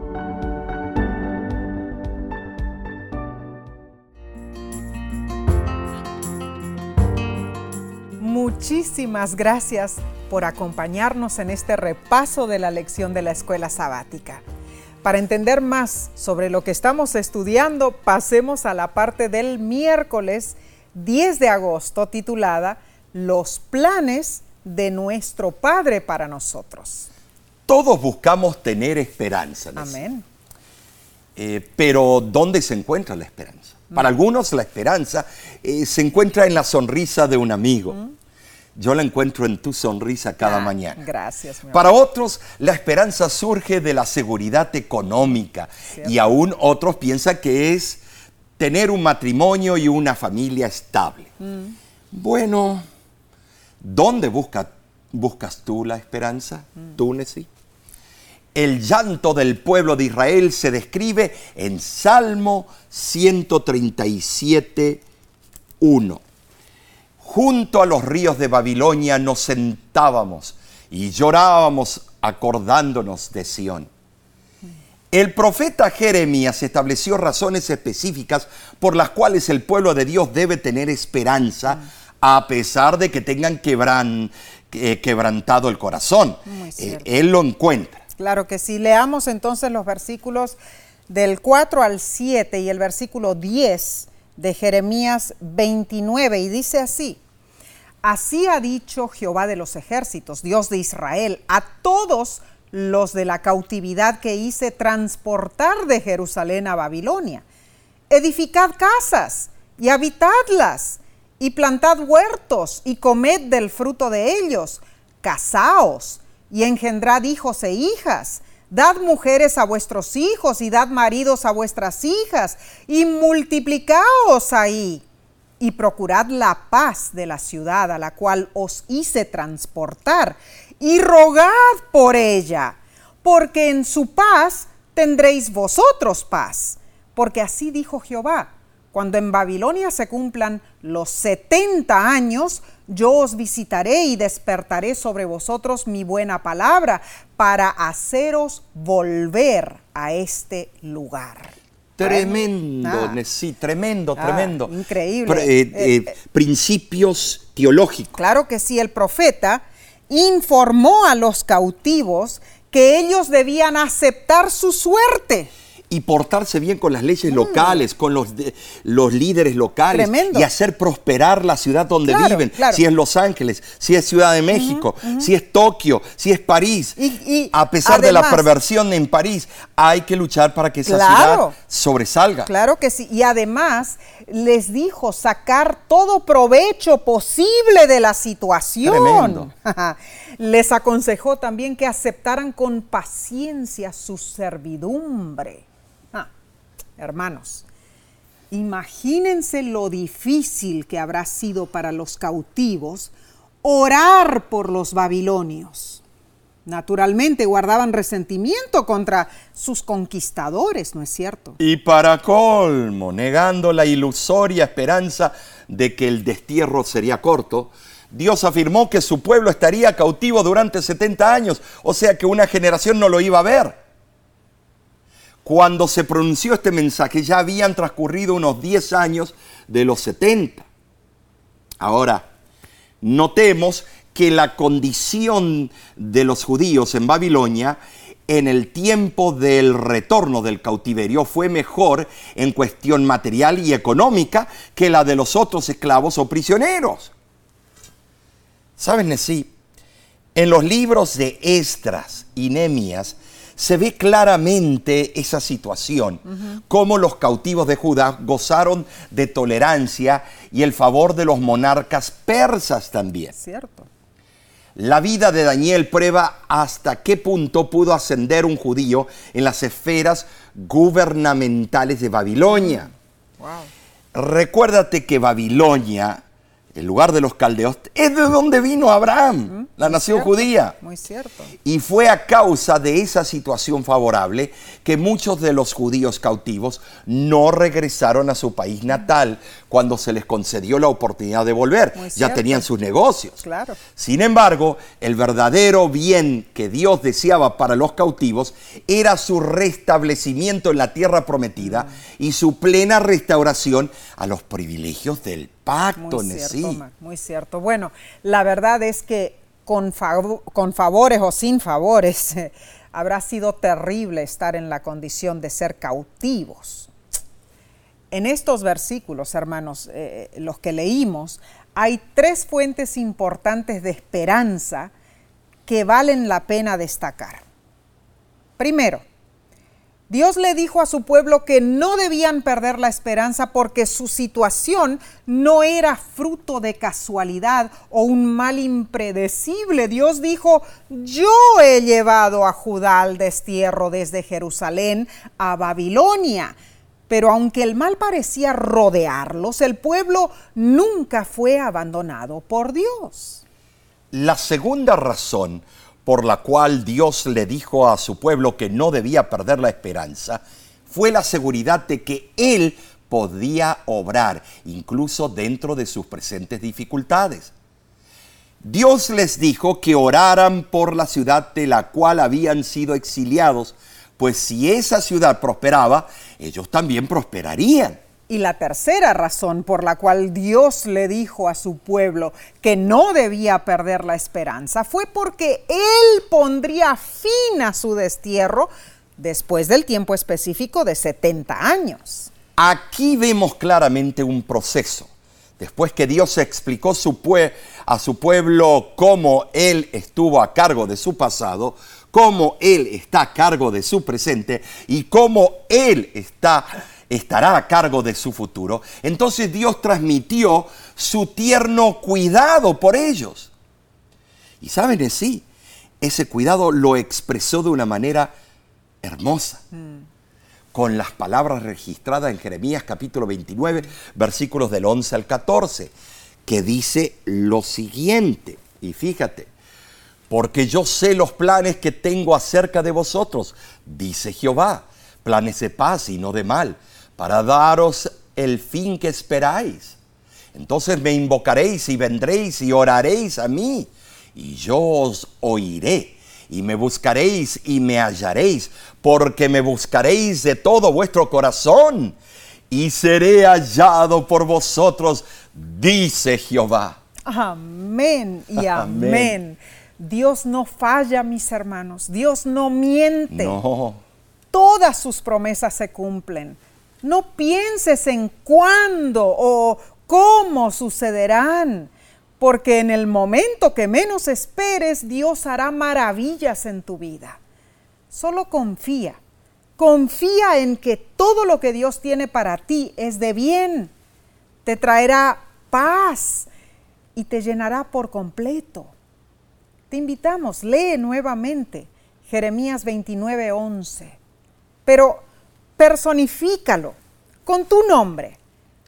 Muchísimas gracias por acompañarnos en este repaso de la lección de la escuela sabática. Para entender más sobre lo que estamos estudiando, pasemos a la parte del miércoles 10 de agosto titulada Los planes de nuestro Padre para nosotros. Todos buscamos tener esperanza. Amén. Eh, pero ¿dónde se encuentra la esperanza? Para mm. algunos la esperanza eh, se encuentra en la sonrisa de un amigo. Mm yo la encuentro en tu sonrisa cada ah, mañana. Gracias. Para otros, la esperanza surge de la seguridad económica y aún otros piensan que es tener un matrimonio y una familia estable. Mm. Bueno, ¿dónde buscas tú la esperanza, mm. tú, El llanto del pueblo de Israel se describe en Salmo 137, 1 junto a los ríos de Babilonia nos sentábamos y llorábamos acordándonos de Sión. El profeta Jeremías estableció razones específicas por las cuales el pueblo de Dios debe tener esperanza a pesar de que tengan eh, quebrantado el corazón. Eh, él lo encuentra. Claro que sí. Leamos entonces los versículos del 4 al 7 y el versículo 10 de Jeremías 29 y dice así, así ha dicho Jehová de los ejércitos, Dios de Israel, a todos los de la cautividad que hice transportar de Jerusalén a Babilonia. Edificad casas y habitadlas, y plantad huertos y comed del fruto de ellos, casaos y engendrad hijos e hijas Dad mujeres a vuestros hijos y dad maridos a vuestras hijas y multiplicaos ahí y procurad la paz de la ciudad a la cual os hice transportar y rogad por ella, porque en su paz tendréis vosotros paz, porque así dijo Jehová cuando en Babilonia se cumplan los 70 años, yo os visitaré y despertaré sobre vosotros mi buena palabra para haceros volver a este lugar. Tremendo, ah. sí, tremendo, ah, tremendo. Increíble. Eh, eh, eh, principios teológicos. Claro que sí, el profeta informó a los cautivos que ellos debían aceptar su suerte y portarse bien con las leyes locales, con los, los líderes locales y hacer prosperar la ciudad donde viven, si es Los Ángeles, si es Ciudad de México, si es Tokio, si es París. Y, a pesar de la perversión en París, hay que luchar para que esa ciudad sobresalga. Claro que sí, y además les dijo sacar todo provecho posible de la situación. les aconsejó también que aceptaran con paciencia su servidumbre Hermanos, imagínense lo difícil que habrá sido para los cautivos orar por los babilonios. Naturalmente guardaban resentimiento contra sus conquistadores, ¿no es cierto? Y para colmo, negando la ilusoria esperanza de que el destierro sería corto, Dios afirmó que su pueblo estaría cautivo durante 70 años, o sea que una generación no lo iba a ver. Cuando se pronunció este mensaje ya habían transcurrido unos 10 años de los 70. Ahora, notemos que la condición de los judíos en Babilonia en el tiempo del retorno del cautiverio fue mejor en cuestión material y económica que la de los otros esclavos o prisioneros. ¿Sabes, Nesí? En los libros de Estras y Nemias se ve claramente esa situación, cómo los cautivos de Judá gozaron de tolerancia y el favor de los monarcas persas también. Cierto. La vida de Daniel prueba hasta qué punto pudo ascender un judío en las esferas gubernamentales de Babilonia. Recuérdate que Babilonia el lugar de los caldeos, es de donde vino Abraham, la nación judía. Muy cierto. Y fue a causa de esa situación favorable que muchos de los judíos cautivos no regresaron a su país natal cuando se les concedió la oportunidad de volver. ya tenían sus negocios. Claro. Sin embargo, el verdadero bien que Dios deseaba para los cautivos era su restablecimiento en la tierra prometida y su plena restauración a los privilegios del pacto, muy cierto, muy cierto. Bueno, la verdad es que con, con favores o sin favores habrá sido terrible estar en la condición de ser cautivos. En estos versículos, hermanos, eh, los que leímos, hay tres fuentes importantes de esperanza que valen la pena destacar. Primero, Dios le dijo a su pueblo que no debían perder la esperanza porque su situación no era fruto de casualidad o un mal impredecible. Dios dijo, yo he llevado a Judá al destierro desde Jerusalén a Babilonia. Pero aunque el mal parecía rodearlos, el pueblo nunca fue abandonado por Dios. La segunda razón por la cual Dios le dijo a su pueblo que no debía perder la esperanza, fue la seguridad de que Él podía obrar, incluso dentro de sus presentes dificultades. Dios les dijo que oraran por la ciudad de la cual habían sido exiliados, pues si esa ciudad prosperaba, ellos también prosperarían. Y la tercera razón por la cual Dios le dijo a su pueblo que no debía perder la esperanza fue porque Él pondría fin a su destierro después del tiempo específico de 70 años. Aquí vemos claramente un proceso. Después que Dios explicó a su pueblo cómo Él estuvo a cargo de su pasado, cómo Él está a cargo de su presente y cómo Él está estará a cargo de su futuro, entonces Dios transmitió su tierno cuidado por ellos. Y saben, sí, ese cuidado lo expresó de una manera hermosa, con las palabras registradas en Jeremías capítulo 29, versículos del 11 al 14, que dice lo siguiente, y fíjate, porque yo sé los planes que tengo acerca de vosotros, dice Jehová, planes de paz y no de mal para daros el fin que esperáis. Entonces me invocaréis y vendréis y oraréis a mí, y yo os oiré, y me buscaréis y me hallaréis, porque me buscaréis de todo vuestro corazón, y seré hallado por vosotros, dice Jehová. Amén y amén. Dios no falla, mis hermanos. Dios no miente. No. Todas sus promesas se cumplen. No pienses en cuándo o cómo sucederán, porque en el momento que menos esperes, Dios hará maravillas en tu vida. Solo confía, confía en que todo lo que Dios tiene para ti es de bien, te traerá paz y te llenará por completo. Te invitamos, lee nuevamente Jeremías 29, 11. Pero personifícalo con tu nombre.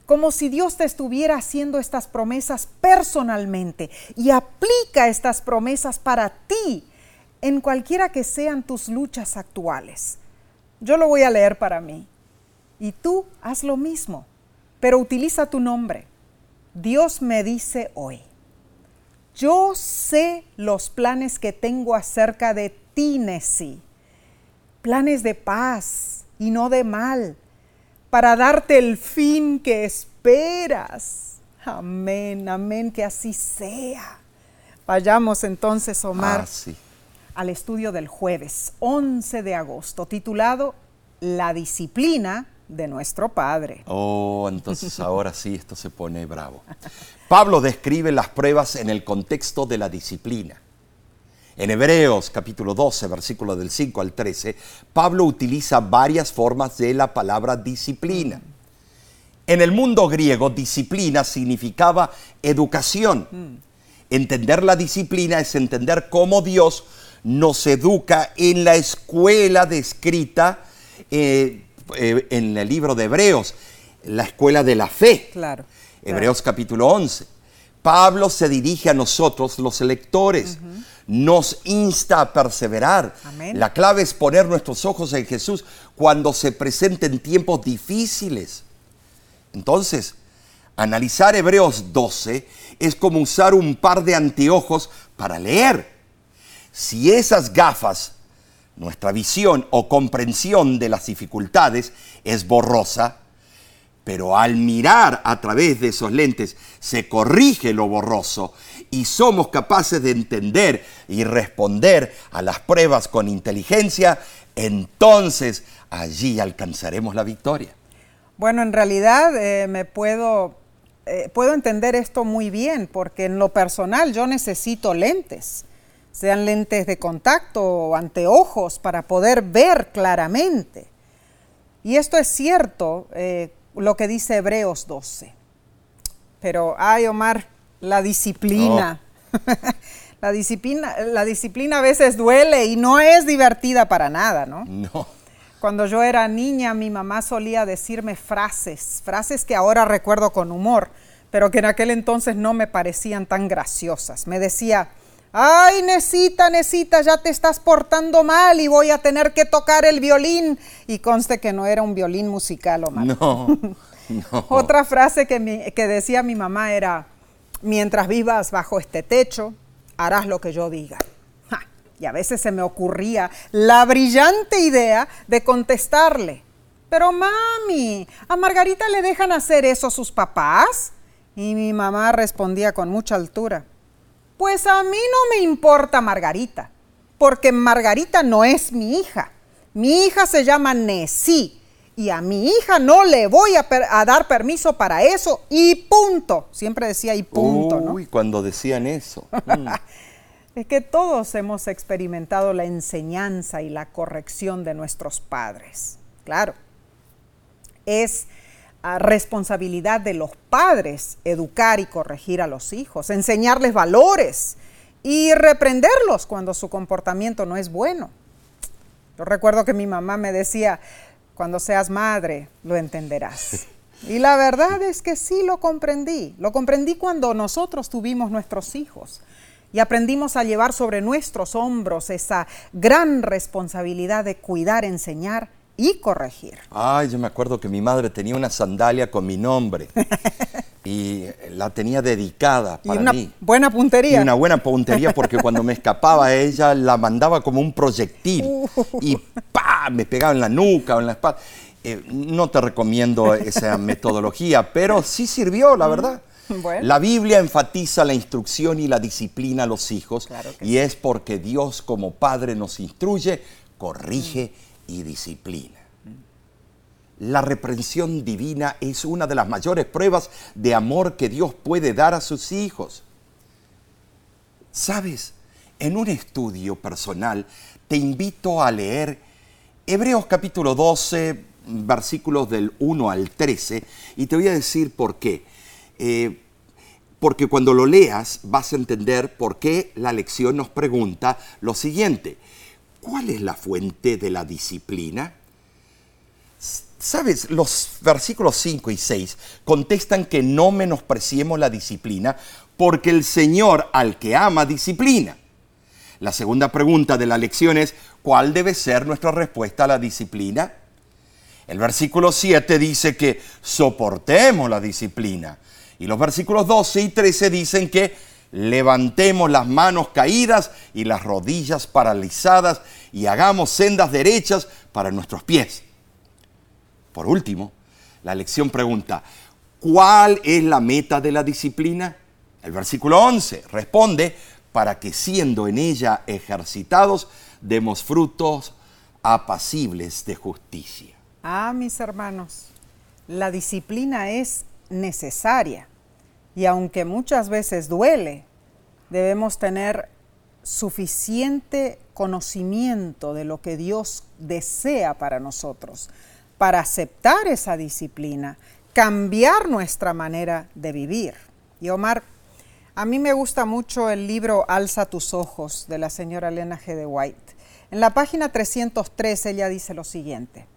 como si Dios te estuviera haciendo estas promesas personalmente y aplica estas promesas para ti en cualquiera que sean tus luchas actuales. Yo lo voy a leer para mí. Y tú haz lo mismo, pero utiliza tu nombre. Dios me dice hoy, yo sé los planes que tengo acerca de ti, Nessie, planes de paz y no de mal, para darte el fin que esperas. Amén, amén, que así sea. Vayamos entonces, Omar, Ah, sí. al estudio del jueves 11 de agosto, titulado La disciplina de nuestro Padre. Oh, entonces ahora sí esto se pone bravo. Pablo describe las pruebas en el contexto de la disciplina. En Hebreos capítulo 12, versículo del 5 al 13, Pablo utiliza varias formas de la palabra disciplina. En el mundo griego, disciplina significaba educación. Entender la disciplina es entender cómo Dios nos educa en la escuela descrita eh, eh, en el libro de Hebreos, la escuela de la fe. Claro. Hebreos capítulo 11. Pablo se dirige a nosotros, los lectores, nos insta a perseverar. Amén. La clave es poner nuestros ojos en Jesús cuando se presenten tiempos difíciles. Entonces, analizar Hebreos 12 es como usar un par de anteojos para leer. Si esas gafas, nuestra visión o comprensión de las dificultades es borrosa, pero al mirar a través de esos lentes se corrige lo borroso y somos capaces de entender y responder a las pruebas con inteligencia, entonces allí alcanzaremos la victoria. Bueno, en realidad eh, me puedo, eh, puedo entender esto muy bien, porque en lo personal yo necesito lentes, sean lentes de contacto o anteojos para poder ver claramente. Y esto es cierto, eh, lo que dice Hebreos 12. Pero, ay Omar, la disciplina. la, disciplina la disciplina a veces duele y no es divertida para nada, ¿no? No. Cuando yo era niña, mi mamá solía decirme frases, frases que ahora recuerdo con humor, pero que en aquel entonces no me parecían tan graciosas. Me decía, ay, Nesita, Nesita, ya te estás portando mal y voy a tener que tocar el violín. Y conste que no era un violín musical, Omar. No, no. Otra frase que, mi- que decía mi mamá era, mientras vivas bajo este techo, harás lo que yo diga. Ja, Y a veces se me ocurría la brillante idea de contestarle, pero mami, ¿a Margarita le dejan hacer eso sus papás? Y mi mamá respondía con mucha altura, pues a mí no me importa Margarita, porque Margarita no es mi hija. Mi hija se llama Nesí y a mi hija no le voy a, per- a dar permiso para eso y punto. Siempre decía y punto, ¿no? Uy, cuando decían eso. Mm. Es que todos hemos experimentado la enseñanza y la corrección de nuestros padres. Claro, es responsabilidad de los padres educar y corregir a los hijos, enseñarles valores y reprenderlos cuando su comportamiento no es bueno. Yo recuerdo que mi mamá me decía, cuando seas madre lo entenderás. Y la verdad es que sí lo comprendí. Lo comprendí cuando nosotros tuvimos nuestros hijos y aprendimos a llevar sobre nuestros hombros esa gran responsabilidad de cuidar, enseñar y corregir. Ay, yo me acuerdo que mi madre tenía una sandalia con mi nombre y la tenía dedicada Y para una mí. buena Y puntería. una buena puntería porque cuando me escapaba ella la mandaba como un proyectil y ¡pa! me pegaba en la nuca o en la espalda. Eh, no te recomiendo esa metodología, pero sí sirvió, la verdad. Bueno. La Biblia enfatiza la instrucción y la disciplina a los hijos Claro y es porque Dios como Padre nos instruye, corrige y disciplina. La reprensión divina es una de las mayores pruebas de amor que Dios puede dar a sus hijos. Sabes, en un estudio personal te invito a leer Hebreos capítulo 12, versículos del 1 al 13, y te voy a decir por qué. Eh, porque cuando lo leas vas a entender por qué la lección nos pregunta lo siguiente. ¿Cuál es la fuente de la disciplina? Sabes, los versículos 5 y 6 contestan que no menospreciemos la disciplina porque el Señor al que ama disciplina. La segunda pregunta de la lección es, ¿cuál debe ser nuestra respuesta a la disciplina? El versículo 7 dice que soportemos la disciplina. Y los versículos 12 y 13 dicen que levantemos las manos caídas y las rodillas paralizadas y hagamos sendas derechas para nuestros pies. Por último, la lección pregunta, ¿cuál es la meta de la disciplina? El versículo 11 responde, para que siendo en ella ejercitados, demos frutos apacibles de justicia. Ah, mis hermanos, la disciplina es necesaria y aunque muchas veces duele, debemos tener suficiente conocimiento de lo que Dios desea para nosotros, para aceptar esa disciplina, cambiar nuestra manera de vivir. Y Omar, a mí me gusta mucho el libro Alza tus ojos de la señora Elena G. de White. En la página 303 ella dice lo siguiente.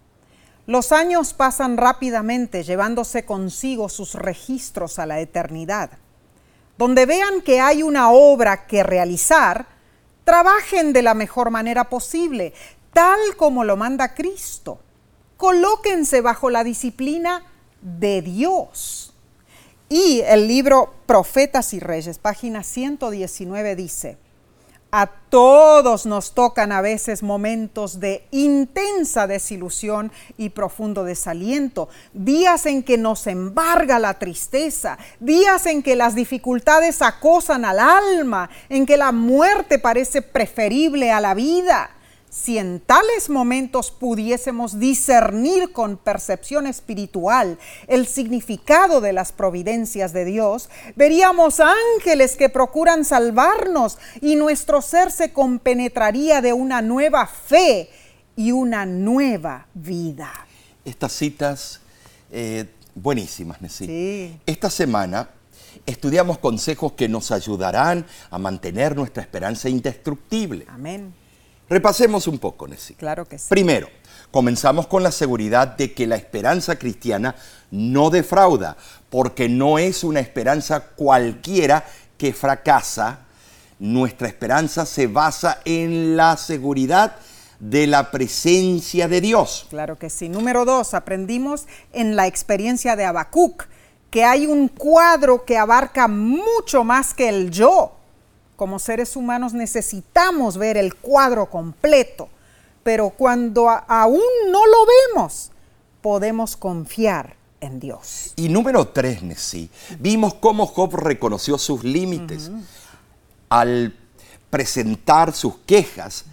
Los años pasan rápidamente llevándose consigo sus registros a la eternidad. Donde vean que hay una obra que realizar, trabajen de la mejor manera posible, tal como lo manda Cristo. Colóquense bajo la disciplina de Dios. Y el libro Profetas y Reyes, página 119, dice, a todos nos tocan a veces momentos de intensa desilusión y profundo desaliento, días en que nos embarga la tristeza, días en que las dificultades acosan al alma, en que la muerte parece preferible a la vida. Si en tales momentos pudiésemos discernir con percepción espiritual el significado de las providencias de Dios, veríamos ángeles que procuran salvarnos y nuestro ser se compenetraría de una nueva fe y una nueva vida. Estas citas eh, buenísimas, Nessie. Esta semana estudiamos consejos que nos ayudarán a mantener nuestra esperanza indestructible. Amén. Repasemos un poco, Nessie. Claro que sí. Primero, comenzamos con la seguridad de que la esperanza cristiana no defrauda, porque no es una esperanza cualquiera que fracasa. Nuestra esperanza se basa en la seguridad de la presencia de Dios. Claro que sí. Número dos, aprendimos en la experiencia de Habacuc que hay un cuadro que abarca mucho más que el yo como seres humanos necesitamos ver el cuadro completo, pero cuando aún no lo vemos, podemos confiar en Dios. Y número tres, Nessie, vimos cómo Job reconoció sus límites. Al presentar sus quejas,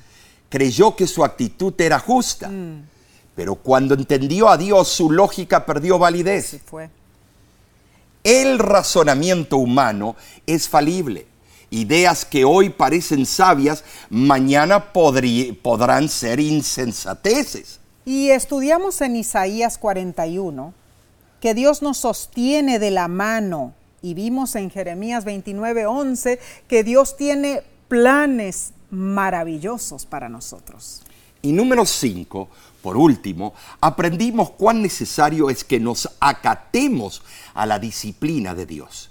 creyó que su actitud era justa, mm. pero cuando entendió a Dios, su lógica perdió validez. fue. El razonamiento humano es falible Ideas que hoy parecen sabias, mañana podrán ser insensateces. Y estudiamos en Isaías 41 que Dios nos sostiene de la mano y vimos en Jeremías 29:11 que Dios tiene planes maravillosos para nosotros. Y número 5, por último, aprendimos cuán necesario es que nos acatemos a la disciplina de Dios.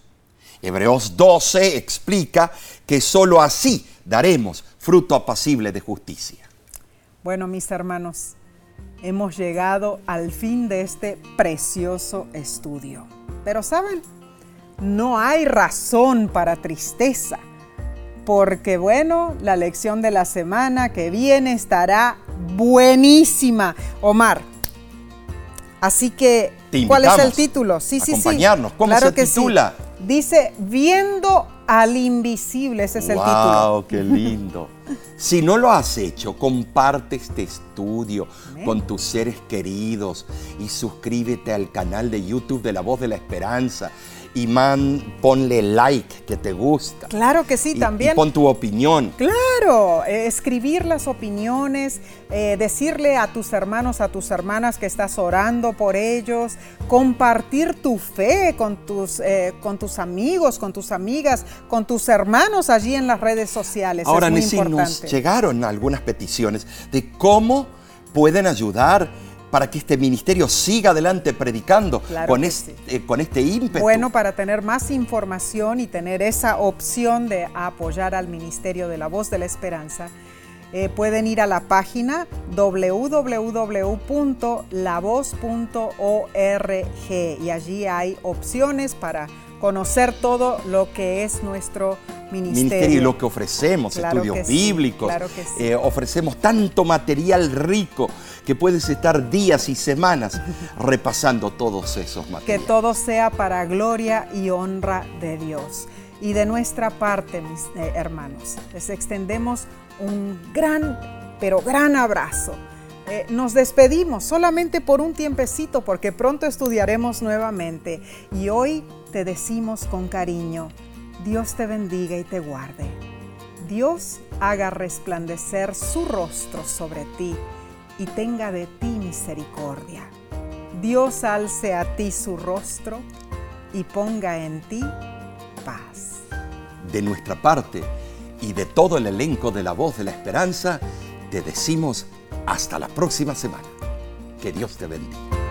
Hebreos 12 explica que sólo así daremos fruto apacible de justicia. Bueno, mis hermanos, hemos llegado al fin de este precioso estudio. Pero saben, no hay razón para tristeza, porque bueno, la lección de la semana que viene estará buenísima. Omar, así que, ¿cuál es el título? Sí, sí, sí. ¿Cómo se titula? Dice, viendo al invisible, ese es el título. ¡Wow! ¡Qué lindo! si no lo has hecho, comparte este estudio con tus seres queridos y suscríbete al canal de YouTube de La Voz de la Esperanza y man, ponle like que te gusta. Claro que sí, también. Y pon tu opinión. Claro, eh, escribir las opiniones, eh, decirle a tus hermanos, a tus hermanas que estás orando por ellos, compartir tu fe con tus, eh, con tus amigos, con tus amigas, con tus hermanos allí en las redes sociales. Ahora, es nos llegaron algunas peticiones de cómo pueden ayudar para que este ministerio siga adelante predicando Claro con, que este, eh, con este ímpetu. Bueno, para tener más información y tener esa opción de apoyar al Ministerio de la Voz de la Esperanza, eh, pueden ir a la página www.lavoz.org y allí hay opciones para conocer todo lo que es nuestro ministerio. ministerio y lo que ofrecemos, Claro estudios que sí, bíblicos, claro que sí. eh, ofrecemos tanto material rico que puedes estar días y semanas repasando todos esos que materiales. todo sea para gloria y honra de Dios. Y de nuestra parte, mis eh, hermanos, les extendemos un gran, pero gran abrazo. Eh, nos despedimos solamente por un tiempecito porque pronto estudiaremos nuevamente y hoy te decimos con cariño, Dios te bendiga y te guarde. Dios haga resplandecer su rostro sobre ti y tenga de ti misericordia. Dios alce a ti su rostro y ponga en ti paz. De nuestra parte y de todo el elenco de La Voz de la Esperanza, te decimos hasta la próxima semana. Que Dios te bendiga.